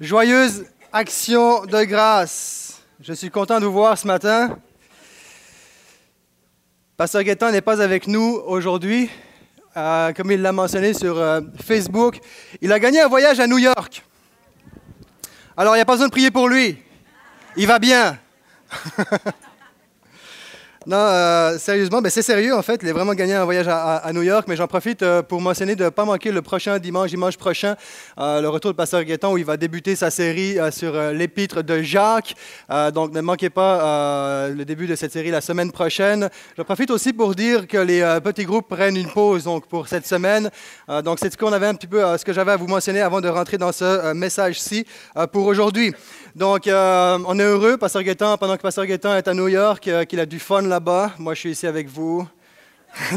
Joyeuse action de grâce. Je suis content de vous voir ce matin. Pasteur Gaétan n'est pas avec nous aujourd'hui, euh, comme il l'a mentionné sur euh, Facebook. Il a gagné un voyage à New York. Alors, il n'y a pas besoin de prier pour lui. Il va bien. Non, euh, sérieusement, c'est sérieux en fait. Il a vraiment gagné un voyage à, New York, mais j'en profite euh, pour mentionner de ne pas manquer le prochain dimanche, dimanche prochain, euh, le retour de Pasteur Guetton où il va débuter sa série sur l'épître de Jacques. donc ne manquez pas le début de cette série la semaine prochaine. J'en profite aussi pour dire que les petits groupes prennent une pause donc, pour cette semaine. donc c'est ce qu'on avait un petit peu, ce que j'avais à vous mentionner avant de rentrer dans ce message-ci pour aujourd'hui. Donc on est heureux, Pasteur Guetton, pendant que Pasteur Guetton est à New York, qu'il a du fun là là-bas. Moi, je suis ici avec vous.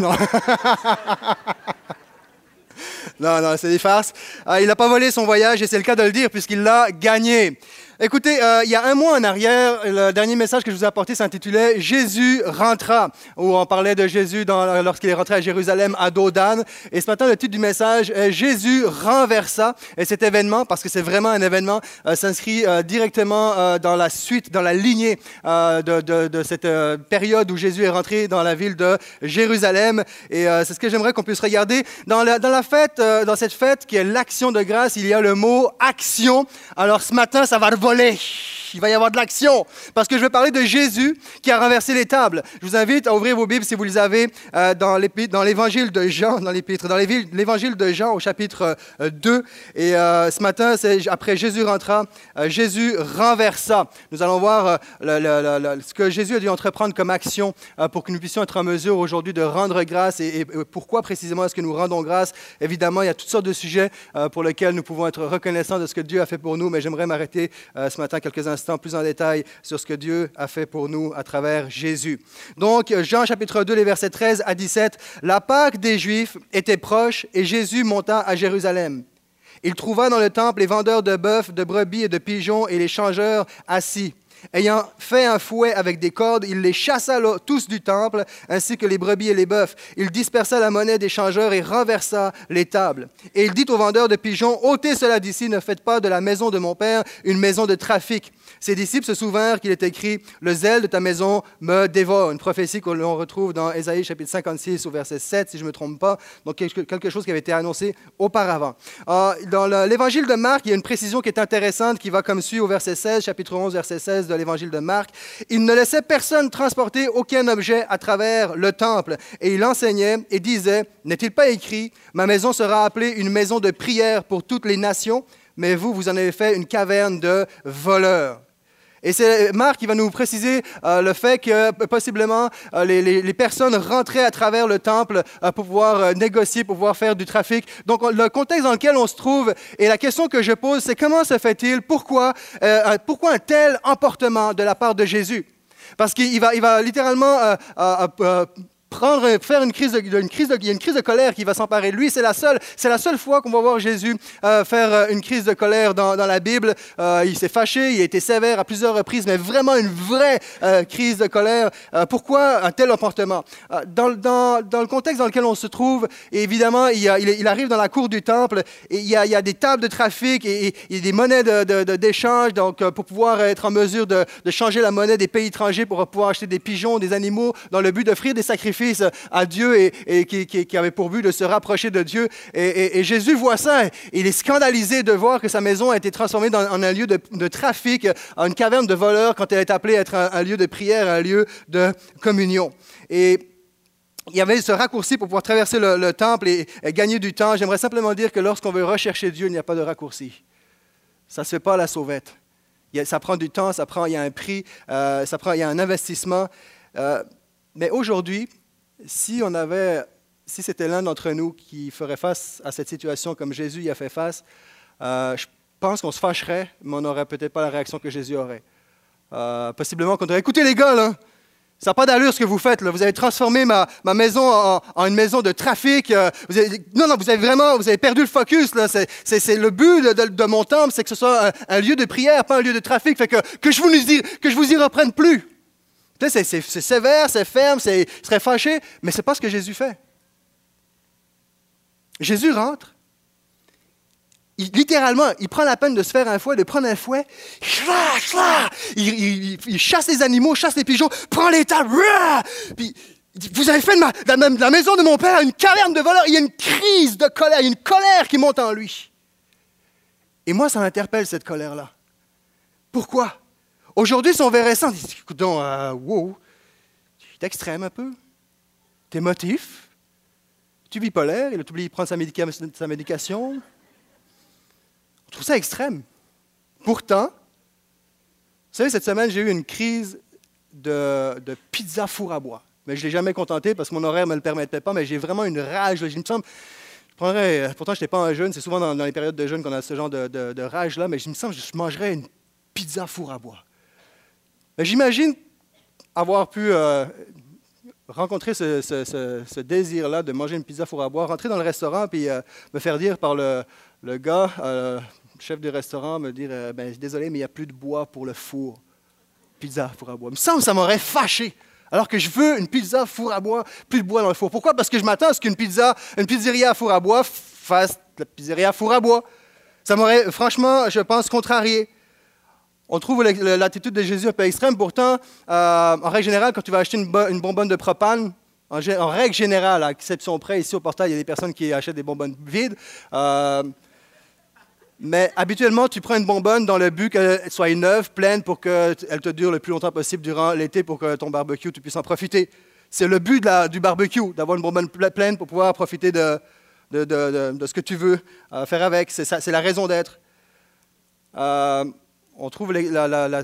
non, non, c'est des farces. Ah, il n'a pas volé son voyage et c'est le cas de le dire puisqu'il l'a gagné. Écoutez, euh, il y a un mois en arrière, le dernier message que je vous ai apporté s'intitulait Jésus rentra, où on parlait de Jésus lorsqu'il est rentré à Jérusalem à Dodane. Et ce matin, le titre du message est Jésus renversa. Et cet événement, parce que c'est vraiment un événement, euh, s'inscrit euh, directement dans la suite, dans la lignée de, cette période où Jésus est rentré dans la ville de Jérusalem. Et c'est ce que j'aimerais qu'on puisse regarder. Dans la, fête, dans cette fête qui est l'action de grâce, il y a le mot action. Alors ce matin, ça va muckelig. Il va y avoir de l'action. Parce que je vais parler de Jésus qui a renversé les tables. Je vous invite à ouvrir vos Bibles si vous les avez euh, dans l'évangile de Jean, dans l'épître, dans l'évangile de Jean au chapitre 2. Euh, Et euh, ce matin, après Jésus rentra, Jésus renversa. Nous allons voir ce que Jésus a dû entreprendre comme action pour que nous puissions être en mesure aujourd'hui de rendre grâce. Et, pourquoi précisément est-ce que nous rendons grâce? Évidemment, il y a toutes sortes de sujets pour lesquels nous pouvons être reconnaissants de ce que Dieu a fait pour nous, mais j'aimerais m'arrêter ce matin quelques instants plus en détail sur ce que Dieu a fait pour nous à travers Jésus. Donc, Jean chapitre 2, les versets 13 à 17, la Pâque des Juifs était proche et Jésus monta à Jérusalem. Il trouva dans le temple les vendeurs de bœufs, de brebis et de pigeons et les changeurs assis. Ayant fait un fouet avec des cordes, il les chassa tous du temple, ainsi que les brebis et les bœufs. Il dispersa la monnaie des changeurs et renversa les tables. Et il dit aux vendeurs de pigeons, ôtez cela d'ici, ne faites pas de la maison de mon père une maison de trafic. Ses disciples se souvinrent qu'il est écrit, le zèle de ta maison me dévore. Une prophétie que l'on retrouve dans Ésaïe chapitre 56 au verset 7, si je ne me trompe pas. Donc quelque chose qui avait été annoncé auparavant. Ah, dans l'évangile de Marc, il y a une précision qui est intéressante qui va comme suit au verset 16, chapitre 11, verset 16 de l'évangile de Marc. Il ne laissait personne transporter aucun objet à travers le temple. Et il enseignait et disait, n'est-il pas écrit, ma maison sera appelée une maison de prière pour toutes les nations, mais vous, vous en avez fait une caverne de voleurs. Et c'est Marc qui va nous préciser euh, le fait que possiblement euh, les, personnes rentraient à travers le temple euh, pour pouvoir négocier, pour pouvoir faire du trafic. Donc le contexte dans lequel on se trouve et la question que je pose, c'est comment se fait-il, pourquoi, pourquoi un tel emportement de la part de Jésus? Parce qu'il va, il va littéralement faire une crise, de, il y a une crise de colère qui va s'emparer de lui. C'est la seule, la seule fois qu'on va voir Jésus euh, faire euh, une crise de colère dans, la Bible. Euh, il s'est fâché, il a été sévère à plusieurs reprises, mais vraiment une vraie crise de colère. pourquoi un tel comportement dans, le contexte dans lequel on se trouve, évidemment, il, arrive dans la cour du temple et il y a, des tables de trafic et, des monnaies d'échange, donc pour pouvoir être en mesure de changer la monnaie des pays étrangers pour pouvoir acheter des pigeons, des animaux, dans le but d'offrir des sacrifices à Dieu et, qui, avait pour but de se rapprocher de Dieu. Et, Jésus voit ça. Il est scandalisé de voir que sa maison a été transformée en un lieu de, trafic, en une caverne de voleurs, quand elle est appelée à être un, lieu de prière, un lieu de communion. Et il y avait ce raccourci pour pouvoir traverser le, temple et, gagner du temps. J'aimerais simplement dire que lorsqu'on veut rechercher Dieu, il n'y a pas de raccourci. Ça ne se fait pas à la sauvette. ça prend du temps, ça prend, il y a un prix, euh, ça prend, il y a un investissement. Euh, mais aujourd'hui, si on avait, si c'était l'un d'entre nous qui ferait face à cette situation comme Jésus y a fait face, euh, je pense qu'on se fâcherait, mais on n'aurait peut-être pas la réaction que Jésus aurait. Euh, possiblement qu'on dirait, écoutez les gars, ça n'a pas d'allure ce que vous faites. Vous avez transformé ma, ma maison en, une maison de trafic. Euh, vous avez, non, non, vous avez vraiment vous avez perdu le focus. C'est, le but de, mon temple, c'est que ce soit un, lieu de prière, pas un lieu de trafic. Fait que, que, je vous que je vous y reprenne plus. C'est, sévère, c'est ferme, c'est serait fâché, mais ce n'est pas ce que Jésus fait. Jésus rentre littéralement, il prend la peine de se faire un fouet, de prendre un fouet, il, chasse les animaux, chasse les pigeons, prend les tables, puis vous avez fait de, la, maison de mon père une caverne de voleurs. Il y a une crise de colère, il une colère qui monte en lui. Et moi, ça m'interpelle, cette colère-là. Pourquoi? Aujourd'hui, si on verrait ça, dit, écoute donc, wow, tu extrême un peu. Tu es motif. Tu es bipolaire, il a oublié de prendre sa, médication. On trouve ça extrême. Pourtant, vous savez, cette semaine, j'ai eu une crise de, de pizza four à bois mais je ne l'ai jamais contenté parce que mon horaire ne me le permettait pas, mais j'ai vraiment une rage. Il me semble, je prendrais, pourtant, je n'étais pas un jeune, c'est souvent dans, les périodes de jeûne qu'on a ce genre de, rage-là, mais je me semble que je mangerais une pizza four à bois. J'imagine avoir pu euh, rencontrer ce, désir-là de manger une pizza four à bois, rentrer dans le restaurant puis euh, me faire dire par le, gars, euh, chef du restaurant, me dire ben, Désolé, mais il n'y a plus de bois pour le four. Pizza four à bois. Il me semble que ça m'aurait fâché. Alors que je veux une pizza four à bois, plus de bois dans le four. Pourquoi? Parce que je m'attends à ce qu'une pizza, une pizzeria à four à bois fasse la pizzeria à four à bois. Ça m'aurait, franchement, je pense, contrarié. On trouve l'attitude de Jésus un peu extrême. Pourtant, euh, en règle générale, quand tu vas acheter une, bonbonne de propane, en, règle générale, à exception près, ici au portail, il y a des personnes qui achètent des bonbonnes vides. Euh, mais habituellement, tu prends une bonbonne dans le but qu'elle soit neuve, pleine, pour qu'elle te dure le plus longtemps possible durant l'été pour que ton barbecue, tu puisses en profiter. C'est le but du barbecue, d'avoir une bonbonne pleine pour pouvoir profiter de, ce que tu veux euh, faire avec. C'est la raison d'être. On trouve la,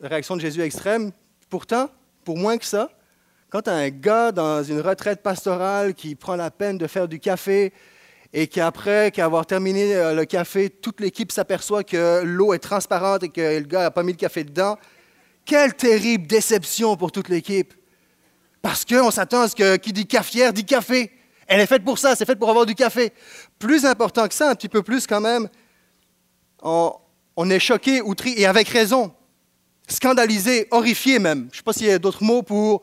réaction de Jésus extrême. Pourtant, pour moins que ça, quand un gars dans une retraite pastorale qui prend la peine de faire du café, et qu'après qu'avoir terminé euh, le café, toute l'équipe s'aperçoit que l'eau est transparente et que le gars n'a pas mis le café dedans. Quelle terrible déception pour toute l'équipe. Parce qu'on s'attend à ce que qui dit cafetière dit café. Elle est faite pour ça, c'est faite pour avoir du café. Plus important que ça, un petit peu plus quand même, on, on est choqué, outré, et avec raison, scandalisé, horrifié même. Je ne sais pas s'il y a d'autres mots pour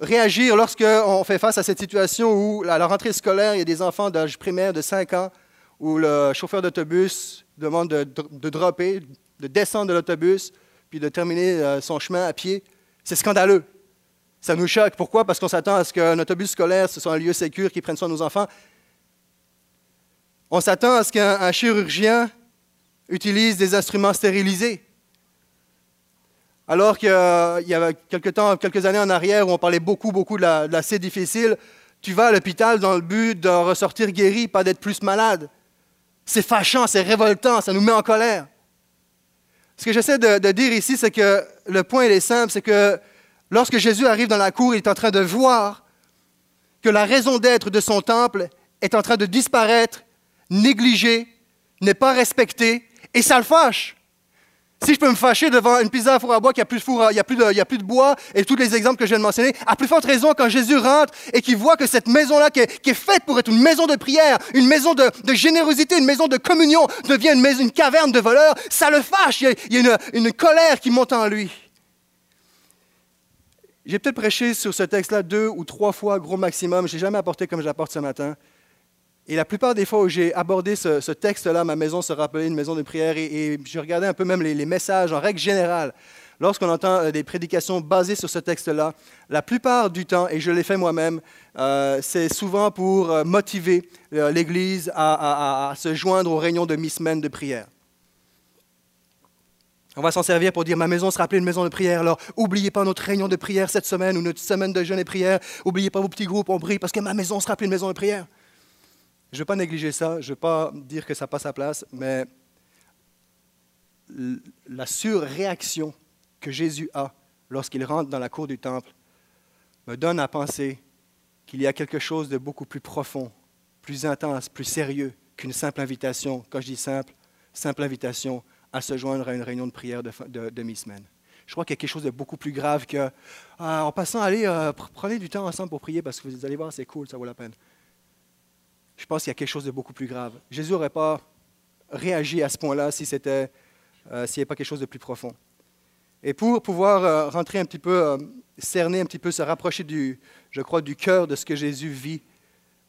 réagir lorsqu'on fait face à cette situation où, à la rentrée scolaire, il y a des enfants d'âge primaire de 5 ans, où le chauffeur d'autobus demande de, dropper, de descendre de l'autobus, puis de terminer euh, son chemin à pied. C'est scandaleux. Ça nous choque. Pourquoi? Parce qu'on s'attend à ce qu'un autobus scolaire, ce soit un lieu sécur qui prenne soin de nos enfants. On s'attend à ce qu'un chirurgien utilise des instruments stérilisés. Alors qu'il y a quelques, temps, quelques années en arrière où on parlait beaucoup, beaucoup de la, assez difficile, tu vas à l'hôpital dans le but de ressortir guéri, pas d'être plus malade. C'est fâchant, c'est révoltant, ça nous met en colère. Ce que j'essaie de, de, dire ici, c'est que le point est simple, c'est que lorsque Jésus arrive dans la cour, il est en train de voir que la raison d'être de son temple est en train de disparaître, négligée, n'est pas respectée, et ça le fâche. Si je peux me fâcher devant une pizza à four à bois qui a plus de four, il a, plus de, a plus de bois, et tous les exemples que je viens de mentionner, à plus forte raison quand Jésus rentre et qu'il voit que cette maison-là, qui, est faite pour être une maison de prière, une maison de, générosité, une maison de communion, devient une, maison, une caverne de voleurs, ça le fâche. Il y a, une, une colère qui monte en lui. J'ai peut-être prêché sur ce texte-là deux ou trois fois, gros maximum. Je n'ai jamais apporté comme j'apporte ce matin. Et la plupart des fois où j'ai abordé ce, texte-là, ma maison se rappelait une maison de prière, et, je regardais un peu même les, messages en règle générale. Lorsqu'on entend euh, des prédications basées sur ce texte-là, la plupart du temps, et je l'ai fait moi-même, euh, c'est souvent pour euh, motiver l'Église à, se joindre aux réunions de mi-semaine de prière. On va s'en servir pour dire ma maison sera appelée une maison de prière. Alors, n'oubliez pas notre réunion de prière cette semaine ou notre semaine de jeûne et prière. N'oubliez pas vos petits groupes, on brille parce que ma maison sera appelée une maison de prière. Je ne veux pas négliger ça, je ne veux pas dire que ça passe à place, mais la surréaction que Jésus a lorsqu'il rentre dans la cour du temple me donne à penser qu'il y a quelque chose de beaucoup plus profond, plus intense, plus sérieux qu'une simple invitation. Quand je dis simple, simple invitation à se joindre à une réunion de prière de, de, mi-semaine. Je crois qu'il y a quelque chose de beaucoup plus grave que, ah, en passant, allez, euh, prenez du temps ensemble pour prier parce que vous allez voir, c'est cool, ça vaut la peine je pense qu'il y a quelque chose de beaucoup plus grave. Jésus n'aurait pas réagi à ce point-là si c'était, euh, s'il n'y avait pas quelque chose de plus profond. Et pour pouvoir euh, rentrer un petit peu, euh, cerner un petit peu, se rapprocher du, je crois, du cœur de ce que Jésus vit,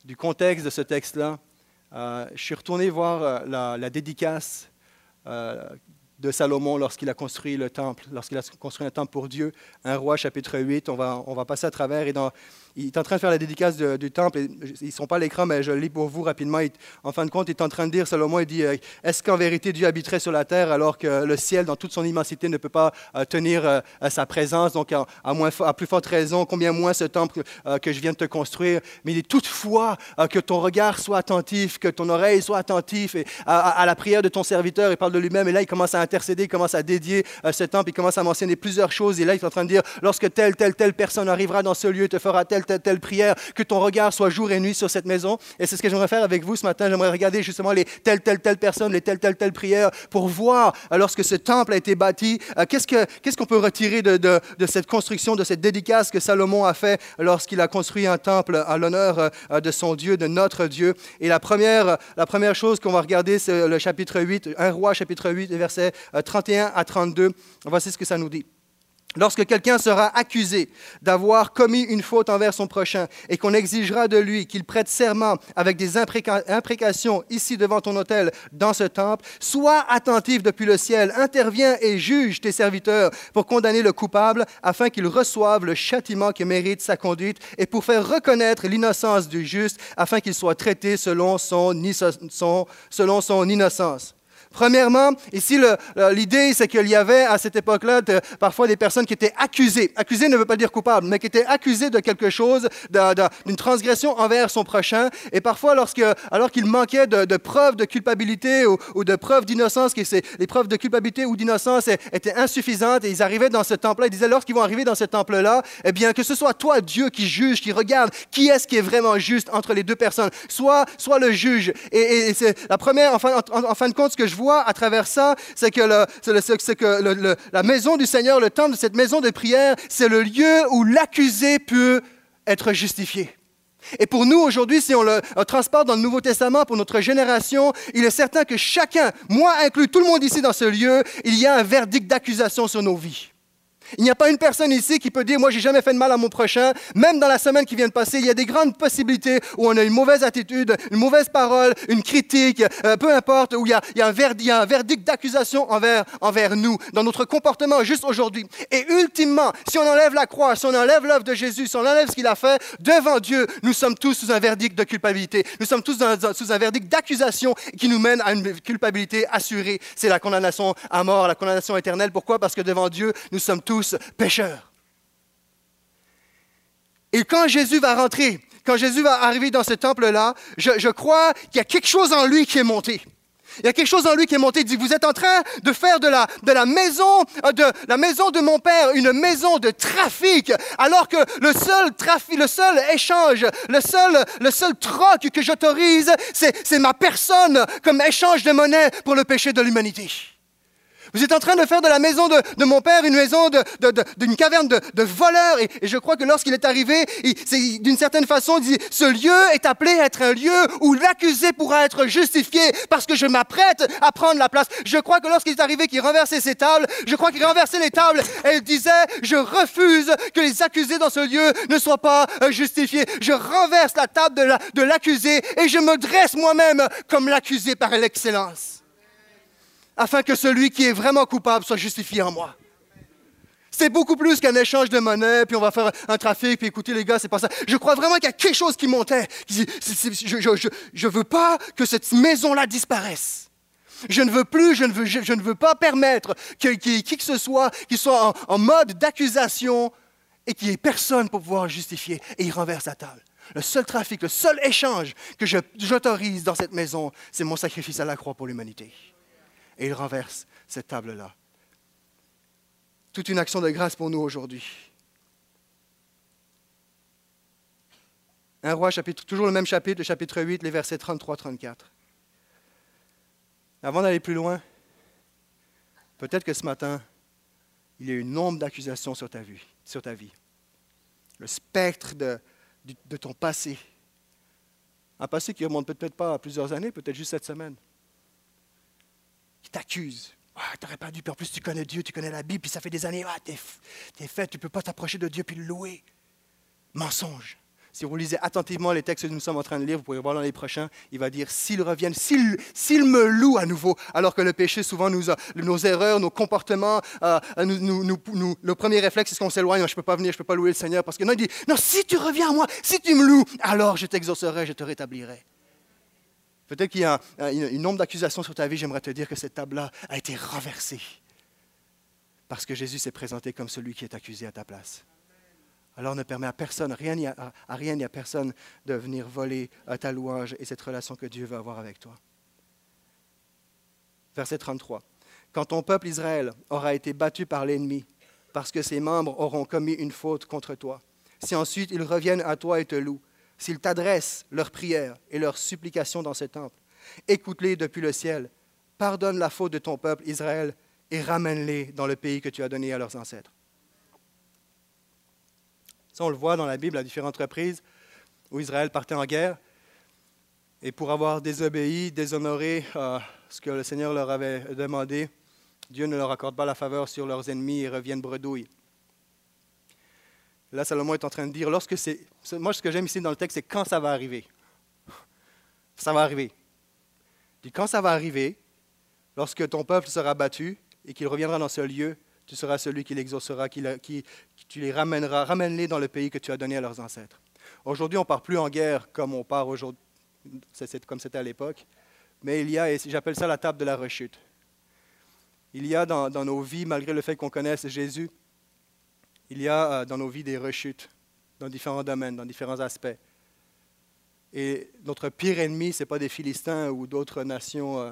du contexte de ce texte-là, je suis retourné voir la, dédicace de Salomon lorsqu'il a construit le temple, lorsqu'il a construit un temple pour Dieu, un roi chapitre 8. On va, on va passer à travers et dans il est en train de faire la dédicace du temple. ils ne sont pas à l'écran, mais je lis pour vous rapidement. en fin de compte, il est en train de dire, Salomon, il dit, euh, est-ce qu'en vérité Dieu habiterait sur la terre alors que le ciel, dans toute son immensité, ne peut pas euh, tenir euh, sa présence? Donc, à, moins, à, plus forte raison, combien moins ce temple que je viens de te construire? Mais il dit toutefois que ton regard soit attentif, que ton oreille soit attentive et à, la prière de ton serviteur. Il parle de lui-même et là, il commence à intercéder, il commence à dédier ce temple, il commence à mentionner plusieurs choses. Et là, il est en train de dire, lorsque telle, telle, telle personne arrivera dans ce lieu, te fera telle telle, prière, que ton regard soit jour et nuit sur cette maison. Et c'est ce que j'aimerais faire avec vous ce matin. J'aimerais regarder justement les telles, telles, telles personnes, les telles, telles, telles prières pour voir, euh, lorsque ce temple a été bâti, euh, qu'est-ce, que, qu'est-ce qu'on peut retirer de, de, cette construction, de cette dédicace que Salomon a fait lorsqu'il a construit un temple à l'honneur euh, de son Dieu, de notre Dieu. Et la première, la première chose qu'on va regarder, c'est le chapitre 8, 1 roi chapitre 8, versets 31 à 32. Voici ce que ça nous dit. Lorsque quelqu'un sera accusé d'avoir commis une faute envers son prochain et qu'on exigera de lui qu'il prête serment avec des imprécations ici devant ton hôtel dans ce temple, sois attentif depuis le ciel, interviens et juge tes serviteurs pour condamner le coupable afin qu'il reçoive le châtiment qui mérite sa conduite et pour faire reconnaître l'innocence du juste afin qu'il soit traité selon son innocence. Premièrement, ici, l'idée, c'est qu'il y avait à cette époque-là parfois des personnes qui étaient accusées. Accusées ne veut pas dire coupable, mais qui étaient accusées de quelque chose, d'une transgression envers son prochain. Et parfois, lorsque, alors qu'il manquait de, preuves de culpabilité ou, de preuves d'innocence, que les preuves de culpabilité ou d'innocence étaient insuffisantes, et ils arrivaient dans ce temple-là, ils disaient, lorsqu'ils vont arriver dans ce temple-là, eh bien, que ce soit toi, Dieu, qui juge, qui regarde qui est-ce qui est vraiment juste entre les deux personnes, soit, soit le juge. Et, c'est la première, en fin, en fin de compte, ce que je à travers ça, c'est que, la maison du Seigneur, le temple de cette maison de prière, c'est le lieu où l'accusé peut être justifié. Et pour nous aujourd'hui, si on le transporte dans le Nouveau Testament pour notre génération, il est certain que chacun, moi inclus, tout le monde ici dans ce lieu, il y a un verdict d'accusation sur nos vies. Il n'y a pas une personne ici qui peut dire, moi, j'ai jamais fait de mal à mon prochain. Même dans la semaine qui vient de passer, il y a des grandes possibilités où on a une mauvaise attitude, une mauvaise parole, une critique, euh, peu importe, où il y a, un verdict d'accusation envers, envers nous, dans notre comportement juste aujourd'hui. Et ultimement, si on enlève la croix, si on enlève l'œuvre de Jésus, si on enlève ce qu'il a fait, devant Dieu, nous sommes tous sous un verdict de culpabilité. Nous sommes tous sous un verdict d'accusation qui nous mène à une culpabilité assurée. C'est la condamnation à mort, la condamnation éternelle. Pourquoi? Parce que devant Dieu, nous sommes tous pécheurs. Et quand Jésus va rentrer, quand Jésus va arriver dans ce temple-là, je, crois qu'il y a quelque chose en lui qui est monté. Il y a quelque chose en lui qui est monté. Il dit, vous êtes en train de faire de la, de la maison, euh, de la maison de mon père une maison de trafic, alors que le seul trafic, le seul échange, le seul, le seul troc que j'autorise, c'est ma personne comme échange de monnaie pour le péché de l'humanité. Vous êtes en train de faire de la maison de, mon père une maison d'une caverne de, voleurs. Et, je crois que lorsqu'il est arrivé, d'une certaine façon, il dit, ce lieu est appelé à être un lieu où l'accusé pourra être justifié parce que je m'apprête à prendre la place. Je crois que lorsqu'il est arrivé, qu'il renversait ses tables, je crois qu'il renversait les tables et il disait, je refuse que les accusés dans ce lieu ne soient pas euh, justifiés. Je renverse la table de l'accusé et je me dresse moi-même comme l'accusé par l'excellence afin que celui qui est vraiment coupable soit justifié en moi. C'est beaucoup plus qu'un échange de monnaie, puis on va faire un trafic, puis écoutez les gars, c'est pas ça. Je crois vraiment qu'il y a quelque chose qui montait. je ne veux pas que cette maison-là disparaisse. Je ne veux plus, je ne veux, pas permettre y ait qui que ce soit qui soit en, en mode d'accusation et qu'il n'y ait personne pour pouvoir justifier. Et il renverse la table. Le seul trafic, le seul échange que j'autorise dans cette maison, c'est mon sacrifice à la croix pour l'humanité et il renverse cette table-là. Toute une action de grâce pour nous aujourd'hui. Un roi, chapitre, toujours le même chapitre, le chapitre 8, les versets 33-34. Avant d'aller plus loin, peut-être que ce matin, il y a eu une nombre d'accusations sur ta vie, sur ta vie. Le spectre de, de ton passé. Un passé qui ne remonte peut-être pas à plusieurs années, peut-être juste cette semaine t'accuse. Ah, tu n'aurais pas dû, puis en plus tu connais Dieu, tu connais la Bible, puis ça fait des années, ah, t'es, es fait, tu ne peux pas t'approcher de Dieu puis le louer. Mensonge. Si vous lisez attentivement les textes que nous sommes en train de lire, vous pouvez voir dans les prochains, il va dire s'ils reviennent, s'ils me louent à nouveau, alors que le péché, souvent, nous nos erreurs, nos comportements, nos premiers réflexes, c'est qu'on s'éloigne, je ne peux pas venir, je ne peux pas louer le Seigneur, parce que non, il dit non, si tu reviens à moi, si tu me loues, alors je t'exaucerai, je te rétablirai. Peut-être qu'il y a une nombre d'accusations sur ta vie, j'aimerais te dire que cette table-là a été renversée parce que Jésus s'est présenté comme celui qui est accusé à ta place. Alors ne permet à personne, rien ni à, rien ni à personne de venir voler à ta louange et cette relation que Dieu veut avoir avec toi. Verset 33. Quand ton peuple Israël aura été battu par l'ennemi, parce que ses membres auront commis une faute contre toi, si ensuite ils reviennent à toi et te louent, s'ils t'adressent leurs prières et leurs supplications dans ce temple, écoute-les depuis le ciel, pardonne la faute de ton peuple Israël et ramène-les dans le pays que tu as donné à leurs ancêtres. Ça, on le voit dans la Bible à différentes reprises où Israël partait en guerre. Et pour avoir désobéi, déshonoré euh, ce que le Seigneur leur avait demandé, Dieu ne leur accorde pas la faveur sur leurs ennemis et reviennent bredouilles. Là, Salomon est en train de dire, lorsque c'est. Moi, ce que j'aime ici dans le texte, c'est quand ça va arriver. Ça va arriver. Il dit, quand ça va arriver, lorsque ton peuple sera battu et qu'il reviendra dans ce lieu, tu seras celui qui l'exaucera, qui, qui, tu les ramèneras, ramène-les dans le pays que tu as donné à leurs ancêtres. Aujourd'hui, on ne part plus en guerre comme on part aujourd'hui, comme c'était à l'époque, mais il y a, et j'appelle ça la table de la rechute. Il y a dans, dans nos vies, malgré le fait qu'on connaisse Jésus, il y a euh, dans nos vies des rechutes dans différents domaines, dans différents aspects. Et notre pire ennemi, ce n'est pas des Philistins ou d'autres nations euh,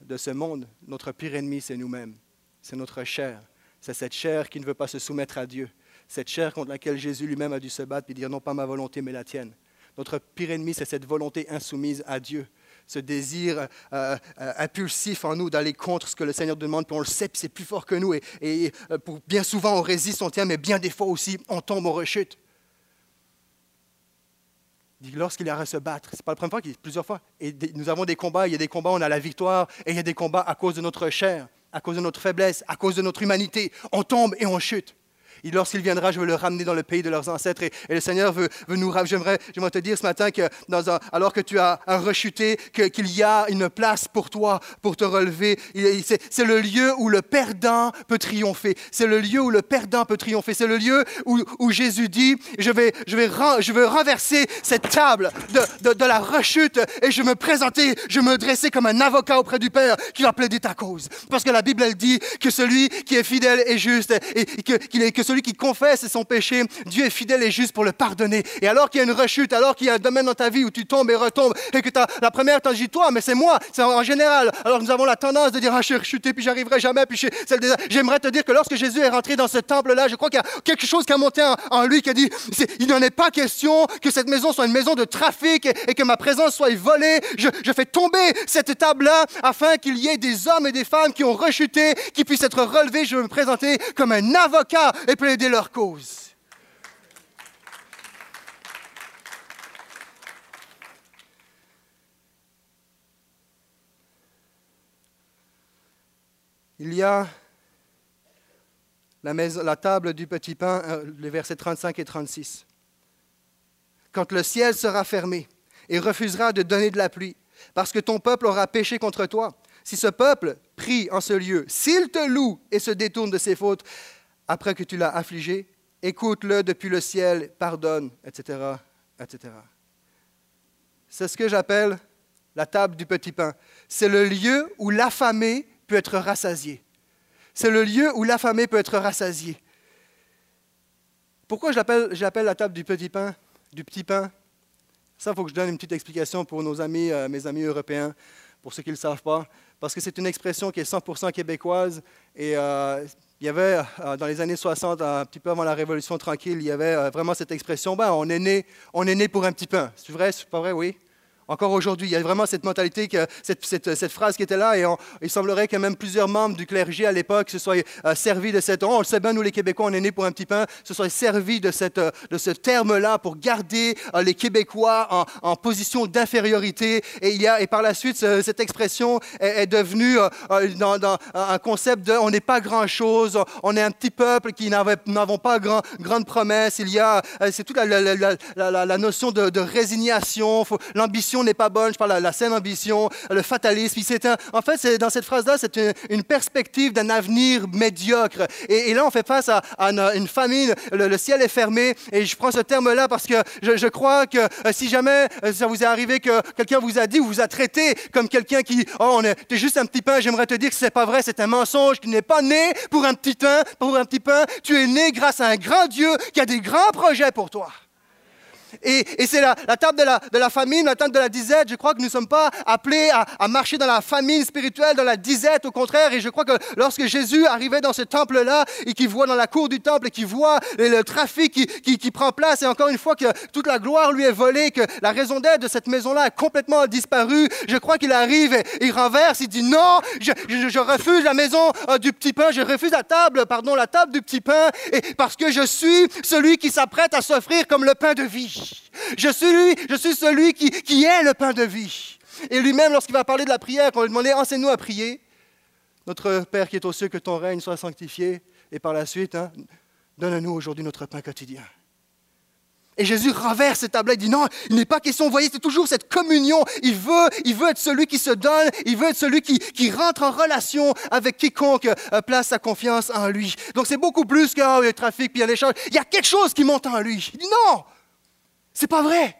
de ce monde. Notre pire ennemi, c'est nous-mêmes. C'est notre chair. C'est cette chair qui ne veut pas se soumettre à Dieu. Cette chair contre laquelle Jésus lui-même a dû se battre et dire non pas ma volonté, mais la tienne. Notre pire ennemi, c'est cette volonté insoumise à Dieu ce désir euh, euh, impulsif en nous d'aller contre ce que le Seigneur demande, puis on le sait, puis c'est plus fort que nous. Et, euh, bien souvent, on résiste, on tient, mais bien des fois aussi, on tombe, on rechute. Lorsqu'il a à se battre, ce n'est pas la première fois, plusieurs fois. Et nous avons des combats, il y a des combats, on a la victoire, et il y a des combats à cause de notre chair, à cause de notre faiblesse, à cause de notre humanité. On tombe et on chute. Lorsqu'il viendra, je vais le ramener dans le pays de leurs ancêtres. Et, le Seigneur veut, nous j'aimerais, j'aimerais te dire ce matin que alors que tu as un rechuté, qu'il y a une place pour toi, pour te relever. C'est le lieu où le perdant peut triompher. C'est le lieu où le perdant peut triompher. C'est le lieu où, Jésus dit, je vais, renverser cette table de, la rechute et je me présenter, je me dresser comme un avocat auprès du Père qui va plaider ta cause. Parce que la Bible, elle dit que celui qui est fidèle et juste et, que, qu'il est, qui confesse son péché, Dieu est fidèle et juste pour le pardonner. Et alors qu'il y a une rechute, alors qu'il y a un domaine dans ta vie où tu tombes et retombes, et que as, la première, t'as dit toi, mais c'est moi, c'est en, général. Alors nous avons la tendance de dire, ah, je suis rechuté, puis j'arriverai jamais, puis j'aimerais te dire que lorsque Jésus est rentré dans ce temple-là, je crois qu'il y a quelque chose qui a monté en, lui, qui a dit, il n'en est pas question que cette maison soit une maison de trafic et, que ma présence soit volée. Je, fais tomber cette table-là afin qu'il y ait des hommes et des femmes qui ont rechuté, qui puissent être relevés. Je veux me présenter comme un avocat plaider leur cause. Il y a la, la table du petit pain, euh, les versets 35 et 36. Quand le ciel sera fermé et refusera de donner de la pluie, parce que ton peuple aura péché contre toi, si ce peuple prie en ce lieu, s'il te loue et se détourne de ses fautes, après que tu l'as affligé, écoute-le depuis le ciel, pardonne, etc., etc. C'est ce que j'appelle la table du petit pain. C'est le lieu où l'affamé peut être rassasié. C'est le lieu où l'affamé peut être rassasié. Pourquoi j'appelle la table du petit pain, du petit pain? Ça, il faut que je donne une petite explication pour nos amis, euh, mes amis européens, pour ceux qui ne le savent pas, parce que c'est une expression qui est 100% québécoise et euh, il y avait, euh, dans les années 60, un petit peu avant la Révolution tranquille, il y avait euh, vraiment cette expression, ben, on, est né, on est né pour un petit pain. C'est vrai, c'est pas vrai, oui? Encore aujourd'hui, il y a vraiment cette mentalité, cette, phrase qui était là, et il semblerait que même plusieurs membres du clergé à l'époque se soient euh, servis de cette... on le sait bien, nous les Québécois, on est nés pour un petit pain, se soient servis de, euh, ce terme-là pour garder euh, les Québécois en, position d'infériorité. Et, par la suite, cette expression est, devenue un concept de on n'est pas grand-chose, on est un petit peuple qui n'avons pas grand, grande promesse. Il y a, c'est toute la, notion de résignation, l'ambition n'est pas bonne, je parle de la saine ambition, le fatalisme. en fait, c'est, dans cette phrase-là, c'est une, perspective d'un avenir médiocre. Et, là, on fait face à, une, famine, le, ciel est fermé, et je prends ce terme-là parce que je, crois que euh, si jamais euh, ça vous est arrivé que quelqu'un vous a dit ou vous a traité comme quelqu'un qui, oh, on juste un petit pain, j'aimerais te dire que c'est pas vrai, c'est un mensonge, tu n'es pas né pour un petit pain, pour un petit pain, tu es né grâce à un grand Dieu qui a des grands projets pour toi. Et, c'est la, table de la, famine, la table de la disette. Je crois que nous ne sommes pas appelés à, marcher dans la famine spirituelle, dans la disette, au contraire. Et je crois que lorsque Jésus arrivait dans ce temple-là et qu'il voit dans la cour du temple et qu'il voit le, trafic qui, prend place, et encore une fois que toute la gloire lui est volée, que la raison d'être de cette maison-là a complètement disparu, je crois qu'il arrive et il renverse, il dit non, je, refuse la maison euh, du petit pain, je refuse la table, pardon, la table du petit pain, parce que je suis celui qui s'apprête à s'offrir comme le pain de vie. Je suis, je suis celui qui, est le pain de vie. Et lui-même, lorsqu'il va parler de la prière, quand lui demandait enseigne-nous à prier, notre Père qui est aux cieux, que ton règne soit sanctifié, et par la suite, hein, donne-nous aujourd'hui notre pain quotidien. Et Jésus renverse cette tablette, il dit non, il n'est pas question, vous voyez, c'est toujours cette communion. Il veut, il veut être celui qui se donne, il veut être celui qui, rentre en relation avec quiconque euh, place sa confiance en lui. Donc c'est beaucoup plus que oh, le trafic, puis l'échange. Il y a quelque chose qui monte en lui. Il dit non, c'est pas vrai.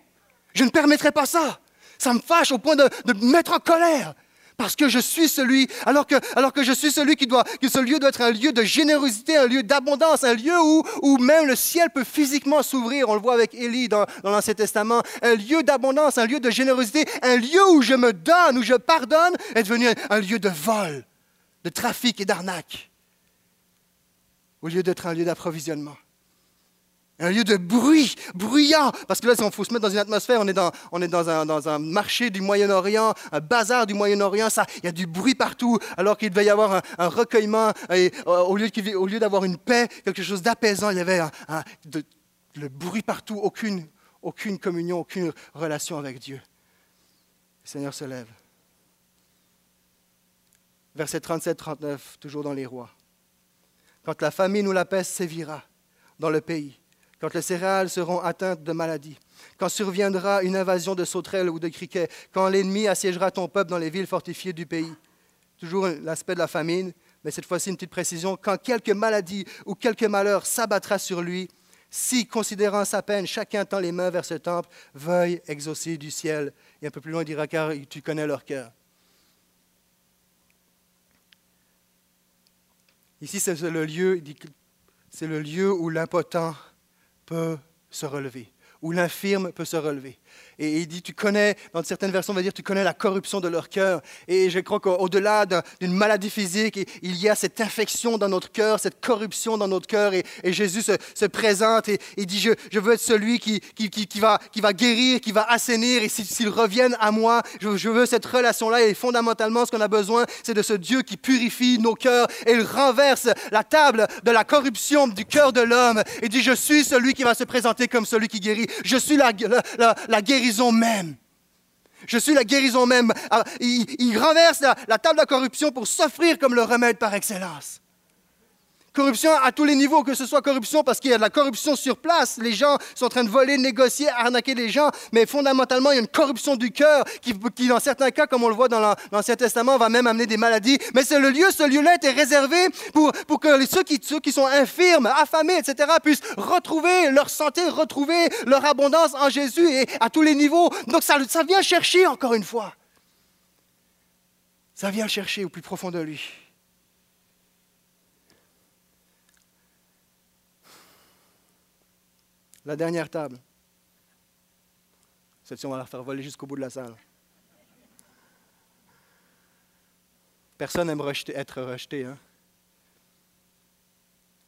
Je ne permettrai pas ça. Ça me fâche au point de, me mettre en colère. Parce que je suis celui, alors que, je suis celui qui doit, que ce lieu doit être un lieu de générosité, un lieu d'abondance, un lieu où, même le ciel peut physiquement s'ouvrir. On le voit avec Élie dans, dans l'Ancien Testament. Un lieu d'abondance, un lieu de générosité, un lieu où je me donne, où je pardonne, est devenu un lieu de vol, de trafic et d'arnaque. Au lieu d'être un lieu d'approvisionnement un lieu de bruit, bruyant. Parce que là, on faut se mettre dans une atmosphère, on est dans, un, marché du Moyen-Orient, un bazar du Moyen-Orient, ça, il y a du bruit partout, alors qu'il devait y avoir un, recueillement. Euh, au lieu, au lieu d'avoir une paix, quelque chose d'apaisant, il y avait le bruit partout, aucune, aucune communion, aucune relation avec Dieu. Le Seigneur se lève. Verset 37-39, toujours dans les rois. Quand la famine ou la peste sévira dans le pays, quand les céréales seront atteintes de maladies, quand surviendra une invasion de sauterelles ou de criquets, quand l'ennemi assiégera ton peuple dans les villes fortifiées du pays. Toujours l'aspect de la famine, mais cette fois-ci une petite précision, quand quelque maladie ou quelque malheur s'abattra sur lui, si, considérant sa peine, chacun tend les mains vers ce temple, veuille exaucer du ciel. Et un peu plus loin, il dira, car tu connais leur cœur. Ici, c'est le lieu, c'est le lieu où l'impotent peut se relever, où l'infirme peut se relever. Et il dit, tu connais, dans certaines versions, on va dire, tu connais la corruption de leur cœur. Et je crois qu'au-delà d'une maladie physique, il y a cette infection dans notre cœur, cette corruption dans notre cœur. Et, Jésus se, présente et, il dit, je, veux être celui qui, qui, va, qui va guérir, qui va assainir. Et s'ils reviennent à moi, je, veux cette relation-là. Et fondamentalement, ce qu'on a besoin, c'est de ce Dieu qui purifie nos cœurs. Et il renverse la table de la corruption du cœur de l'homme. Et dit, je suis celui qui va se présenter comme celui qui guérit. Je suis la, la, la guérison même. Je suis la guérison même. Ah, il, renverse la, table de la corruption pour s'offrir comme le remède par excellence. Corruption à tous les niveaux, que ce soit corruption parce qu'il y a de la corruption sur place, les gens sont en train de voler, négocier, arnaquer les gens, mais fondamentalement, il y a une corruption du cœur qui, dans certains cas, comme on le voit dans l'Ancien Testament, va même amener des maladies. Mais c'est le lieu, ce lieu-là était réservé pour, pour que ceux qui, ceux qui sont infirmes, affamés, etc., puissent retrouver leur santé, retrouver leur abondance en Jésus et à tous les niveaux. Donc ça, ça vient chercher, encore une fois. Ça vient chercher au plus profond de lui. La dernière table. Cette-ci, on va la faire voler jusqu'au bout de la salle. Personne n'aime être rejeté. Hein?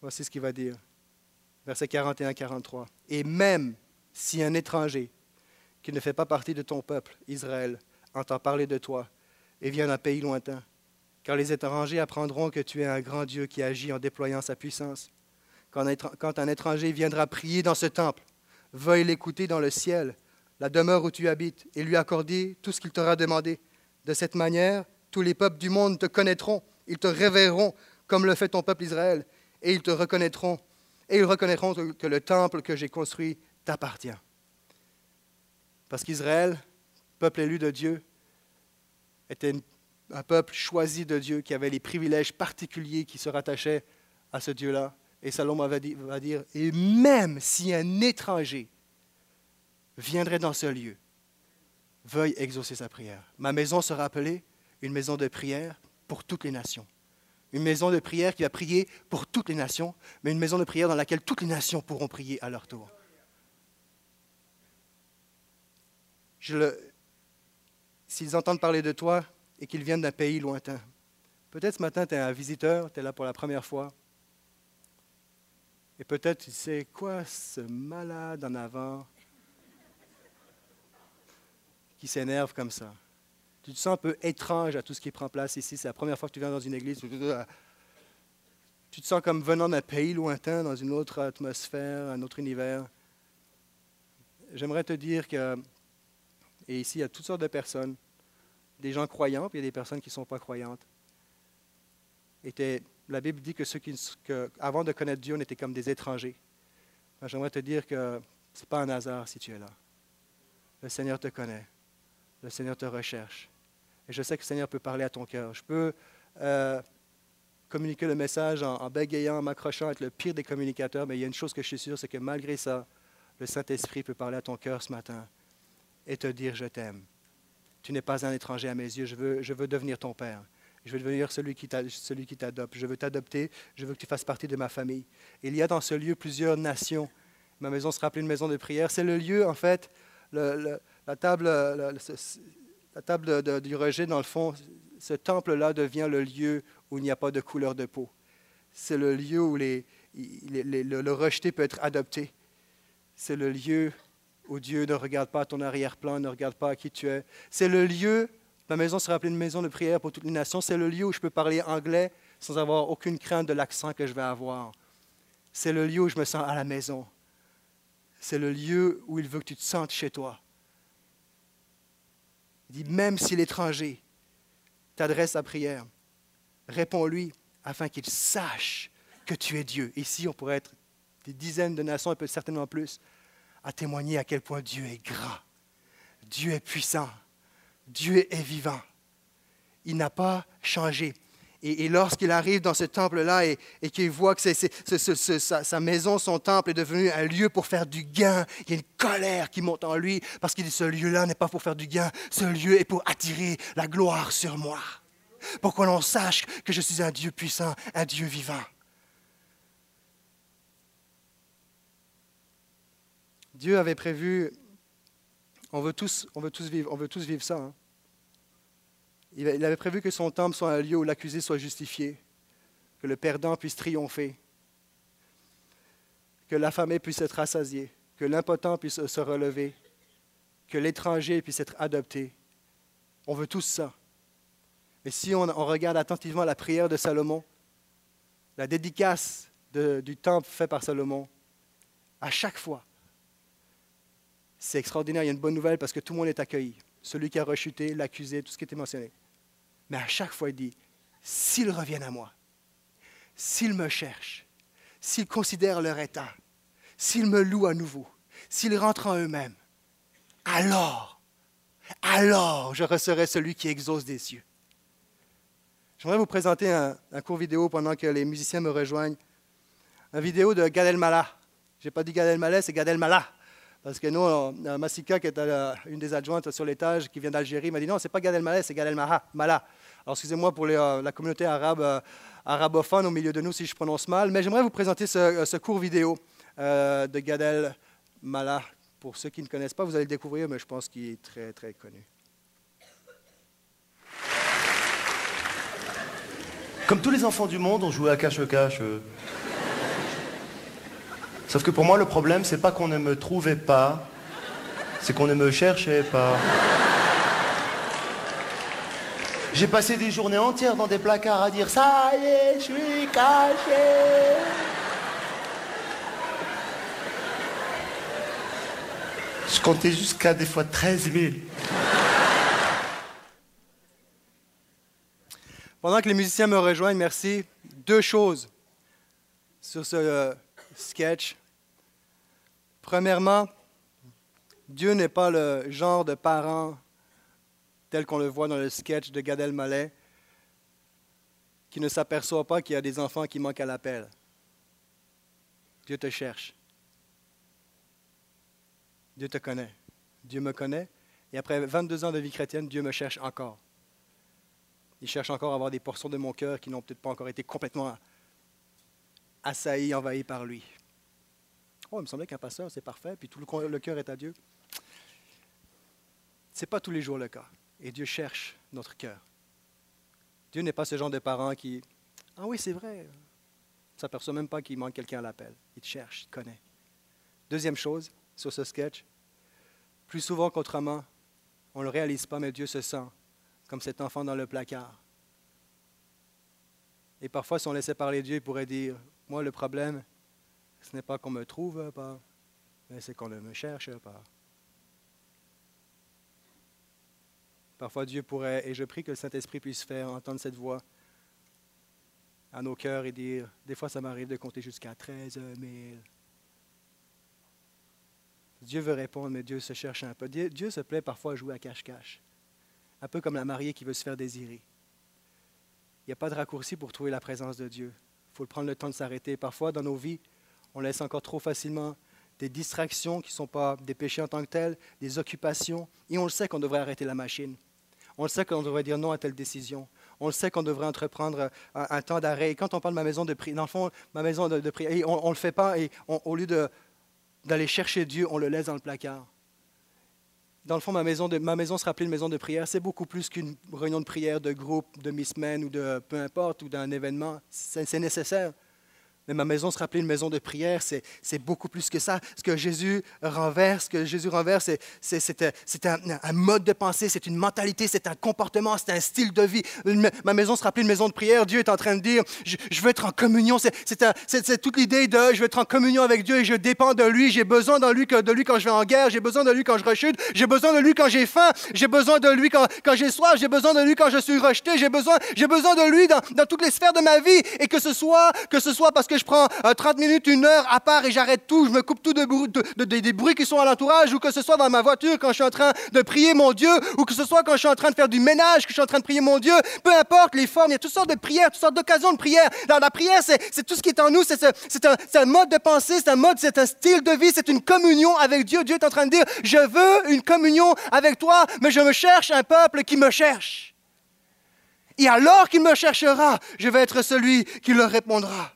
Voici ce qu'il va dire. Verset 41-43. Et même si un étranger qui ne fait pas partie de ton peuple, Israël, entend parler de toi et vient d'un pays lointain. Car les étrangers apprendront que tu es un grand Dieu qui agit en déployant sa puissance. Quand un étranger viendra prier dans ce temple, veuille l'écouter dans le ciel, la demeure où tu habites, et lui accorder tout ce qu'il t'aura demandé. De cette manière, tous les peuples du monde te connaîtront, ils te révéreront comme le fait ton peuple Israël, et ils te reconnaîtront, et ils reconnaîtront que le temple que j'ai construit t'appartient. Parce qu'Israël, peuple élu de Dieu, était un peuple choisi de Dieu qui avait les privilèges particuliers qui se rattachaient à ce Dieu-là. Et Salomon va dire, et même si un étranger viendrait dans ce lieu, veuille exaucer sa prière. Ma maison sera appelée une maison de prière pour toutes les nations. Une maison de prière qui va prier pour toutes les nations, mais une maison de prière dans laquelle toutes les nations pourront prier à leur tour. S'ils entendent parler de toi et qu'ils viennent d'un pays lointain, peut-être ce matin tu es un visiteur, tu es là pour la première fois, et peut-être tu sais quoi ce malade en avant qui s'énerve comme ça. Tu te sens un peu étrange à tout ce qui prend place ici. C'est la première fois que tu viens dans une église. Tu te sens comme venant d'un pays lointain, dans une autre atmosphère, un autre univers. J'aimerais te dire que, et ici, il y a toutes sortes de personnes, des gens croyants, puis il y a des personnes qui ne sont pas croyantes. Et la Bible dit que ceux qui, avant de connaître Dieu, on était comme des étrangers. J'aimerais te dire que ce n'est pas un hasard si tu es là. Le Seigneur te connaît. Le Seigneur te recherche. Et je sais que le Seigneur peut parler à ton cœur. Je peux euh, communiquer le message en, bégayant, en m'accrochant, être le pire des communicateurs, mais il y a une chose que je suis sûr, c'est que malgré ça, le Saint-Esprit peut parler à ton cœur ce matin et te dire je t'aime. Tu n'es pas un étranger à mes yeux, je veux devenir ton Père. Je veux devenir celui qui t'adopte. Je veux t'adopter. Je veux que tu fasses partie de ma famille. il y a dans ce lieu plusieurs nations. Ma maison sera appelée une maison de prière. C'est le lieu, en fait, la table, la table du rejet, dans le fond, ce temple-là devient le lieu où il n'y a pas de couleur de peau. C'est le lieu où le, rejeté peut être adopté. C'est le lieu où Dieu ne regarde pas ton arrière-plan, ne regarde pas qui tu es. C'est le lieu, ma maison sera appelée une maison de prière pour toutes les nations, c'est le lieu où je peux parler anglais sans avoir aucune crainte de l'accent que je vais avoir. C'est le lieu où je me sens à la maison. C'est le lieu où il veut que tu te sentes chez toi. Il dit, même si l'étranger t'adresse à prière, réponds-lui afin qu'il sache que tu es Dieu. Ici, on pourrait être des dizaines de nations, et peut certainement plus, à témoigner à quel point Dieu est grand, Dieu est puissant, Dieu est vivant. Il n'a pas changé. Et, lorsqu'il arrive dans ce temple-là et, qu'il voit que sa, maison, son temple est devenu un lieu pour faire du gain, il y a une colère qui monte en lui parce qu'il dit ce lieu-là n'est pas pour faire du gain, ce lieu est pour attirer la gloire sur moi. Pour que l'on sache que je suis un Dieu puissant, un Dieu vivant. Dieu avait prévu, on veut tous, on veut tous, vivre, on veut tous vivre ça. Hein. Il avait prévu que son temple soit un lieu où l'accusé soit justifié, que le perdant puisse triompher, que l'affamé puisse être rassasié, que l'impotent puisse se relever, que l'étranger puisse être adopté. On veut tous ça. Mais si on, regarde attentivement la prière de Salomon, la dédicace du temple fait par Salomon, à chaque fois, c'est extraordinaire. Il y a une bonne nouvelle parce que tout le monde est accueilli. Celui qui a rechuté, l'accusé, tout ce qui était mentionné. Mais à chaque fois, il dit, s'ils reviennent à moi, s'ils me cherchent, s'ils considèrent leur état, s'ils me louent à nouveau, s'ils rentrent en eux-mêmes, alors, alors je resterai celui qui exauce des cieux. J'aimerais vous présenter un, court vidéo pendant que les musiciens me rejoignent. Une vidéo de Gad Elmaleh. Je n'ai pas dit Gad Elmaleh, c'est Gad Elmaleh. Parce que nous, Massika, qui est une des adjointes sur l'étage, qui vient d'Algérie, m'a dit non, c'est pas Gad Elmaleh, c'est Gad Elmaleh. Alors excusez-moi pour euh, la communauté arabe, euh, arabophone au milieu de nous si je prononce mal, mais j'aimerais vous présenter ce, euh, court vidéo de Gad Elmaleh. Pour ceux qui ne connaissent pas, vous allez le découvrir, mais je pense qu'il est très, très connu. Comme tous les enfants du monde, on jouait à cache-cache. Sauf que pour moi, le problème, c'est pas qu'on ne me trouvait pas, C'est qu'on ne me cherchait pas. J'ai passé des journées entières dans des placards à dire ça y est, je suis caché. Je comptais jusqu'à des fois 13 000. Pendant que les musiciens me rejoignent, merci, deux choses sur ce euh, sketch. Premièrement, Dieu n'est pas le genre de parent tel qu'on le voit dans le sketch de Gad Elmaleh, qui ne s'aperçoit pas qu'il y a des enfants qui manquent à l'appel. Dieu te cherche. Dieu te connaît. Dieu me connaît. Et après 22 ans de vie chrétienne, Dieu me cherche encore. Il cherche encore à avoir des portions de mon cœur qui n'ont peut-être pas encore été complètement assaillies, envahies par lui. Oh, il me semblait qu'un pasteur, c'est parfait, puis tout le, cœur est à Dieu. Ce n'est pas tous les jours le cas. Et Dieu cherche notre cœur. Dieu n'est pas ce genre de parent qui, ah oui, c'est vrai, ne s'aperçoit même pas qu'il manque quelqu'un à l'appel. Il te cherche, il te connaît. Deuxième chose sur ce sketch, plus souvent qu'autrement, on ne le réalise pas, mais Dieu se sent comme cet enfant dans le placard. Et parfois, si on laissait parler Dieu, il pourrait dire, moi, le problème, ce n'est pas qu'on me trouve pas, mais c'est qu'on ne me cherche pas. Parfois, Dieu pourrait, et je prie que le Saint-Esprit puisse faire entendre cette voix à nos cœurs et dire, des fois ça m'arrive de compter jusqu'à 13 000. Dieu veut répondre, mais Dieu se cherche un peu. Dieu se plaît parfois à jouer à cache-cache, un peu comme la mariée qui veut se faire désirer. Il n'y a pas de raccourci pour trouver la présence de Dieu. Il faut prendre le temps de s'arrêter. Parfois, dans nos vies, on laisse encore trop facilement des distractions qui ne sont pas des péchés en tant que tels, des occupations, et on le sait qu'on devrait arrêter la machine. On le sait qu'on devrait dire non à telle décision. On le sait qu'on devrait entreprendre un, temps d'arrêt. Quand on parle de ma maison de prière, dans le fond, ma maison de, prière, on ne le fait pas et au lieu d'aller chercher Dieu, on le laisse dans le placard. Dans le fond, ma maison, de, ma maison sera appelée une maison de prière. C'est beaucoup plus qu'une réunion de prière de groupe, de mi-semaine ou de peu importe, ou d'un événement. C'est nécessaire. Mais ma maison sera appelée une maison de prière, c'est beaucoup plus que ça. Ce que Jésus renverse, ce que Jésus renverse, c'est un, un, mode de pensée, c'est une mentalité, c'est un comportement, c'est un style de vie. Ma maison sera appelée une maison de prière. Dieu est en train de dire, je, veux être en communion. C'est toute l'idée de, je veux être en communion avec Dieu et je dépends de lui. J'ai besoin de lui, de lui quand je vais en guerre, j'ai besoin de lui quand je rechute, j'ai besoin de lui quand j'ai faim, j'ai besoin de lui quand, quand j'ai soif, j'ai besoin de lui quand je suis rejeté, j'ai besoin, besoin de lui dans, dans toutes les sphères de ma vie. Et que ce soit, que ce soit parce que je prends 30 euh, minutes, une heure à part et j'arrête tout, je me coupe tout de, des bruits qui sont à l'entourage, ou que ce soit dans ma voiture quand je suis en train de prier mon Dieu, ou que ce soit quand je suis en train de faire du ménage, que je suis en train de prier mon Dieu, peu importe les formes, il y a toutes sortes de prières, toutes sortes d'occasions de prière. Dans la prière, c'est tout ce qui est en nous, c'est un, un, mode de pensée, c'est un mode, c'est un style de vie, c'est une communion avec Dieu. Dieu est en train de dire, je veux une communion avec toi, mais je me cherche un peuple qui me cherche. Et alors qu'il me cherchera, je vais être celui qui leur répondra.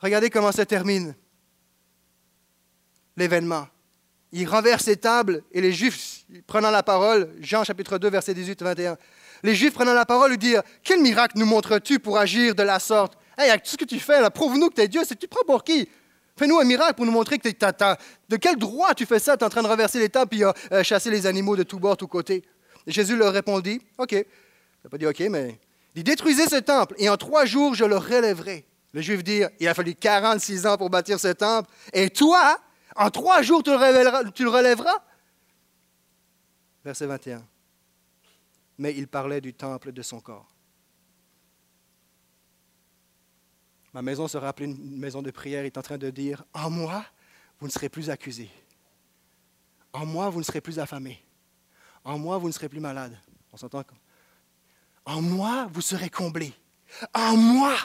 Regardez comment ça termine l'événement. Il renverse ses tables et les Juifs, prenant la parole, Jean chapitre 2, verset 18-21, les Juifs prenant la parole lui dirent Quel miracle nous montres-tu pour agir de la sorte? Hey, avec tout ce que tu fais, là, prouve-nous que tu es Dieu. C'est tu prends pour qui? Fais-nous un miracle pour nous montrer que tu De quel droit tu fais ça? Tu es en train de renverser les tables et euh, chasser les animaux de tous bords, tous côtés. Jésus leur répondit Ok. Il n'a pas dit Ok, mais. Il détruisez ce temple et en trois jours je le relèverai. Les Juifs disent, il a fallu 46 ans pour bâtir ce temple, et toi, en trois jours, tu le, le relèveras? Verset 21. Mais il parlait du temple de son corps. Ma maison sera appelée une maison de prière. Il est en train de dire, en moi, vous ne serez plus accusés. En moi, vous ne serez plus affamés. En moi, vous ne serez plus malades. On s'entend En moi, vous serez comblés. En moi,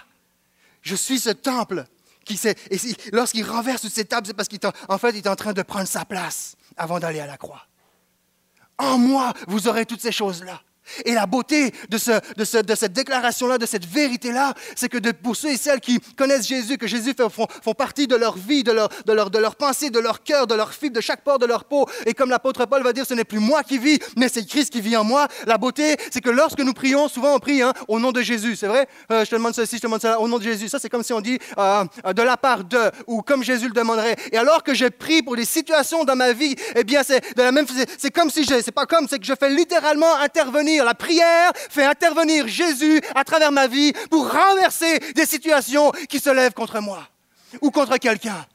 je suis ce temple qui. Et lorsqu'il renverse toutes ces tables, c'est parce qu'en fait, il est en train de prendre sa place avant d'aller à la croix. En moi, vous aurez toutes ces choses-là. Et la beauté de, ce, de, ce, de cette déclaration-là, de cette vérité-là, c'est que pour ceux et celles qui connaissent Jésus, que Jésus fait, font, partie de leur vie, de leur, de, leur, de leur pensée, de leur cœur, de leur fibre, de chaque port de leur peau. Et comme l'apôtre Paul va dire, ce n'est plus moi qui vis, mais c'est Christ qui vit en moi. La beauté, c'est que lorsque nous prions, souvent on prie hein, au nom de Jésus. C'est vrai? Euh, Je te demande ceci, je te demande cela, au nom de Jésus. Ça, c'est comme si on dit euh, de la part de, ou comme Jésus le demanderait. Et alors que je prie pour des situations dans ma vie, eh bien, c'est de la même C'est comme si je, c'est pas comme, c'est que je fais littéralement intervenir la prière fait intervenir Jésus à travers ma vie pour renverser des situations qui se lèvent contre moi ou contre quelqu'un.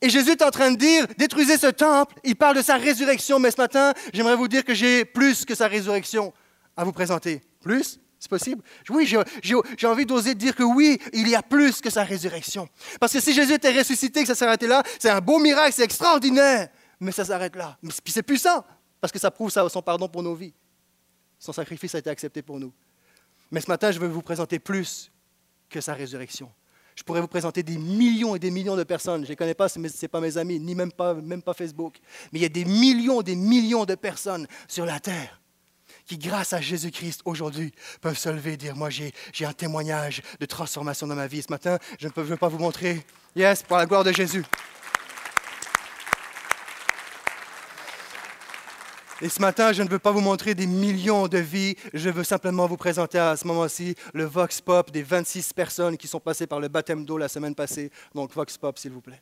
Et Jésus est en train de dire, détruisez ce temple. Il parle de sa résurrection, mais ce matin, j'aimerais vous dire que j'ai plus que sa résurrection à vous présenter. Plus? C'est possible? Oui, j'ai envie d'oser dire que oui, il y a plus que sa résurrection. Parce que si Jésus était ressuscité, que ça s'arrêtait là, c'est un beau miracle, c'est extraordinaire. Mais ça s'arrête là. Puis c'est puissant, parce que ça prouve son pardon pour nos vies. Son sacrifice a été accepté pour nous. Mais ce matin, je veux vous présenter plus que sa résurrection. Je pourrais vous présenter des millions et des millions de personnes. Je ne les connais pas, ce n'est pas mes amis, ni même pas, Facebook. Mais il y a des millions et des millions de personnes sur la terre qui, grâce à Jésus-Christ, aujourd'hui, peuvent se lever et dire, moi, j'ai un témoignage de transformation dans ma vie. Ce matin, je ne veux pas vous montrer. Yes, pour la gloire de Jésus. Et ce matin, je ne veux pas vous montrer des millions de vies, je veux simplement vous présenter à ce moment-ci le Vox Pop des 26 personnes qui sont passées par le baptême d'eau la semaine passée. Donc Vox Pop, s'il vous plaît.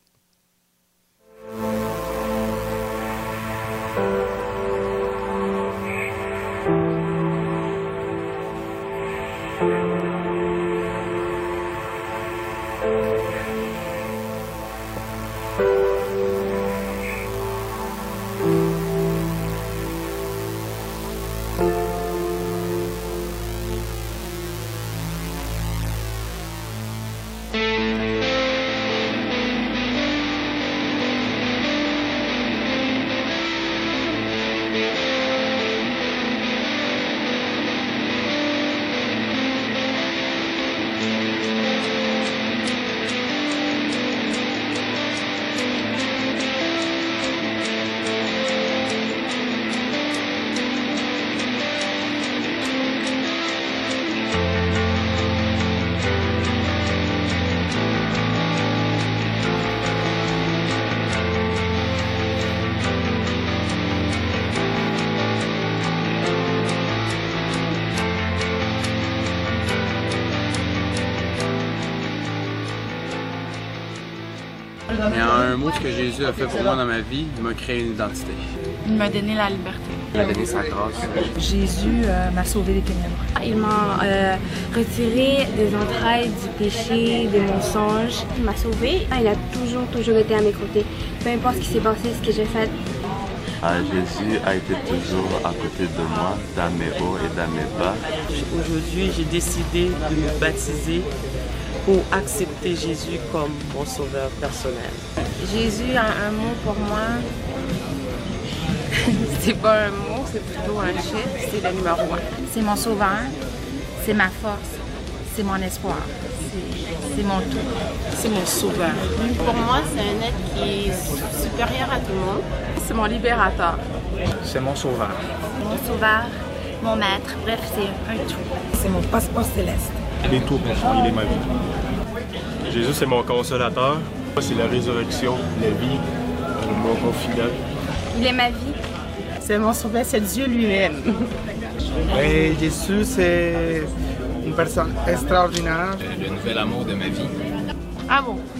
Mot, ce que Jésus a fait pour moi dans ma vie, il m'a créé une identité. Il m'a donné la liberté. Il m'a donné sa grâce. Jésus euh, m'a sauvé des ténèbres. Il m'a euh, retiré des entrailles du péché, des mensonges. Il m'a sauvé. Il a toujours, toujours été à mes côtés. Peu importe ce qui s'est passé, ce que j'ai fait. Ah, Jésus a été toujours à côté de moi, dans mes hauts et dans mes bas. Aujourd'hui, j'ai décidé de me baptiser pour accepter Jésus comme mon sauveur personnel. Jésus a un mot pour moi. c'est pas un mot, c'est plutôt un chef, c'est le numéro un. C'est mon sauveur, c'est ma force, c'est mon espoir, c'est mon tout. C'est mon sauveur. Pour moi, c'est un être qui est supérieur à tout le monde. C'est mon libérateur. C'est mon sauveur. Mon sauveur, mon maître, bref, c'est un tout. C'est mon passeport céleste. Il est tout pour moi, il est ma vie. Jésus, c'est mon consolateur. C'est la résurrection, la vie, mon confident. Il est ma vie. C'est mon sauveur, c'est Dieu lui-même. Et Jésus, c'est une personne extraordinaire. Le nouvel amour de ma vie. Amour. sens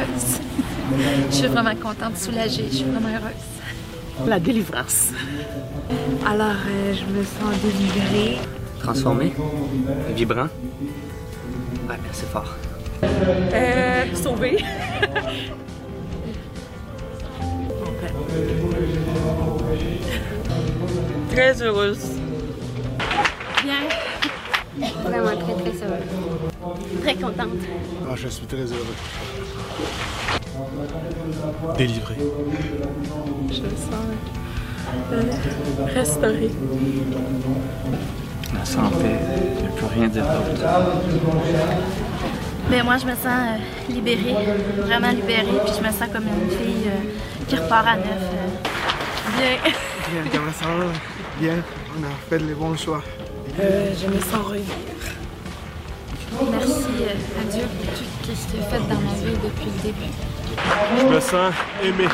heureuse. Je suis vraiment contente, soulagée. Je suis vraiment heureuse. La délivrance. Alors, euh, je me sens délivrée. Transformé, vibrant. Ouais, c'est fort. Euh, sauvée. Très heureuse. Bien. Vraiment très, très heureuse. Très contente. Ah, je suis très heureux. Délivré. Je me sens euh, restaurée. La santé, je ne peux rien dire d'autre. Mais moi, je me sens euh, libérée, vraiment libérée, puis je me sens comme une fille euh, qui repart à neuf. euh. bien. Bien, je me sens bien. On a fait les bons choix. Euh, je me sens revivre. Merci euh, à Dieu pour tout ce qu'il a fait dans ma vie depuis le début. Je me sens aimé.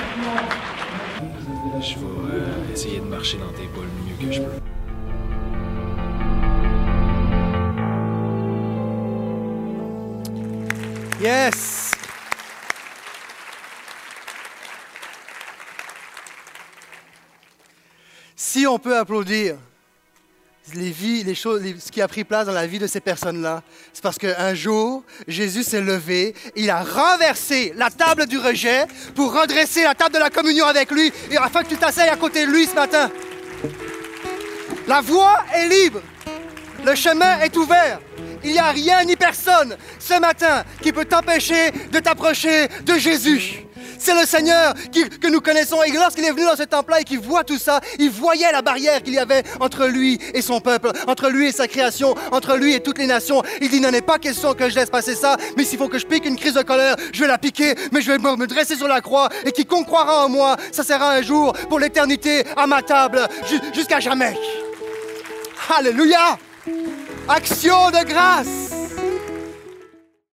Je vais euh, essayer de marcher dans tes pas le mieux que je peux. Yes! Si on peut applaudir les vies, les choses, ce qui a pris place dans la vie de ces personnes-là, c'est parce qu'un jour, Jésus s'est levé, il a renversé la table du rejet pour redresser la table de la communion avec lui, et afin que tu t'asseyes à côté de lui ce matin. La voie est libre. Le chemin est ouvert. Il n'y a rien ni personne ce matin qui peut t'empêcher de t'approcher de Jésus. C'est le Seigneur que nous connaissons. Et lorsqu'il est venu dans ce temple-là et qu'il voit tout ça, il voyait la barrière qu'il y avait entre lui et son peuple, entre lui et sa création, entre lui et toutes les nations. Il dit, n'en est pas question que je laisse passer ça, mais s'il faut que je pique une crise de colère, je vais la piquer, mais je vais me dresser sur la croix. Et quiconque croira en moi, ça sera un jour pour l'éternité à ma table, ju- jusqu'à jamais. Alléluia! Action de grâce!